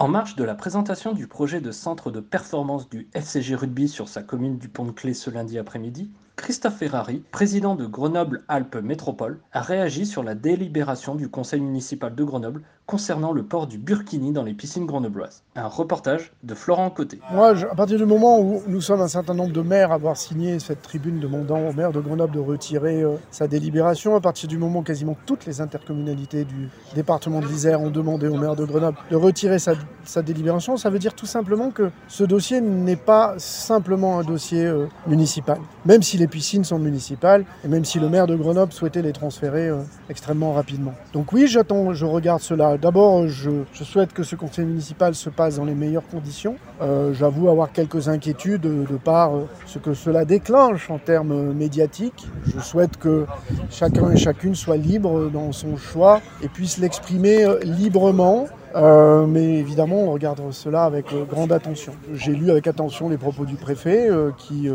En marge de la présentation du projet de centre de performance du FCG Rugby sur sa commune du Pont-de-Clé ce lundi après-midi, Christophe Ferrari, président de Grenoble-Alpes Métropole, a réagi sur la délibération du conseil municipal de Grenoble concernant le port du burkini dans les piscines grenobloises. Un reportage de Florent Côté. Moi, à partir du moment où nous sommes un certain nombre de maires à avoir signé cette tribune demandant au maire de Grenoble de retirer euh, sa délibération, à partir du moment où quasiment toutes les intercommunalités du département de l'Isère ont demandé au maire de Grenoble de retirer sa, sa délibération, ça veut dire tout simplement que ce dossier n'est pas simplement un dossier euh, municipal. Même si les piscines sont municipales et même si le maire de Grenoble souhaitait les transférer euh, extrêmement rapidement. Donc oui, j'attends, je regarde cela. D'abord, je, souhaite que ce conseil municipal se passe dans les meilleures conditions. Euh, J'avoue avoir quelques inquiétudes de, par ce que cela déclenche en termes médiatiques. Je souhaite que chacun et chacune soit libre dans son choix et puisse l'exprimer librement. Euh, mais évidemment, on regarde cela avec euh, grande attention. J'ai lu avec attention les propos du préfet euh, qui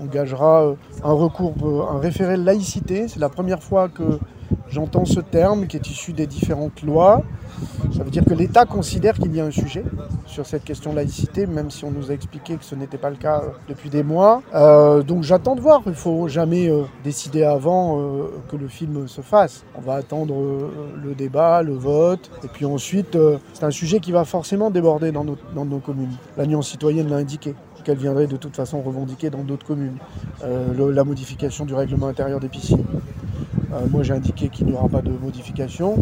engagera un recours, un référé laïcité. C'est la première fois que j'entends ce terme qui est issu des différentes lois. Ça veut dire que l'État considère qu'il y a un sujet sur cette question de laïcité, même si on nous a expliqué que ce n'était pas le cas depuis des mois. Euh, donc j'attends de voir. Il ne faut jamais euh, décider avant euh, que le film se fasse. On va attendre euh, le débat, le vote. Et puis ensuite, euh, c'est un sujet qui va forcément déborder dans nos, communes. L'Alliance citoyenne l'a indiqué qu'elle viendrait de toute façon revendiquer dans d'autres communes. Euh, la modification du règlement intérieur des piscines. Euh, moi j'ai indiqué qu'il n'y aura pas de modification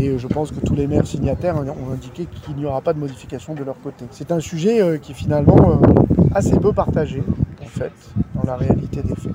et je pense que tous les maires signataires ont indiqué qu'il n'y aura pas de modification de leur côté. C'est un sujet euh, qui est finalement euh, assez peu partagé en fait dans la réalité des faits.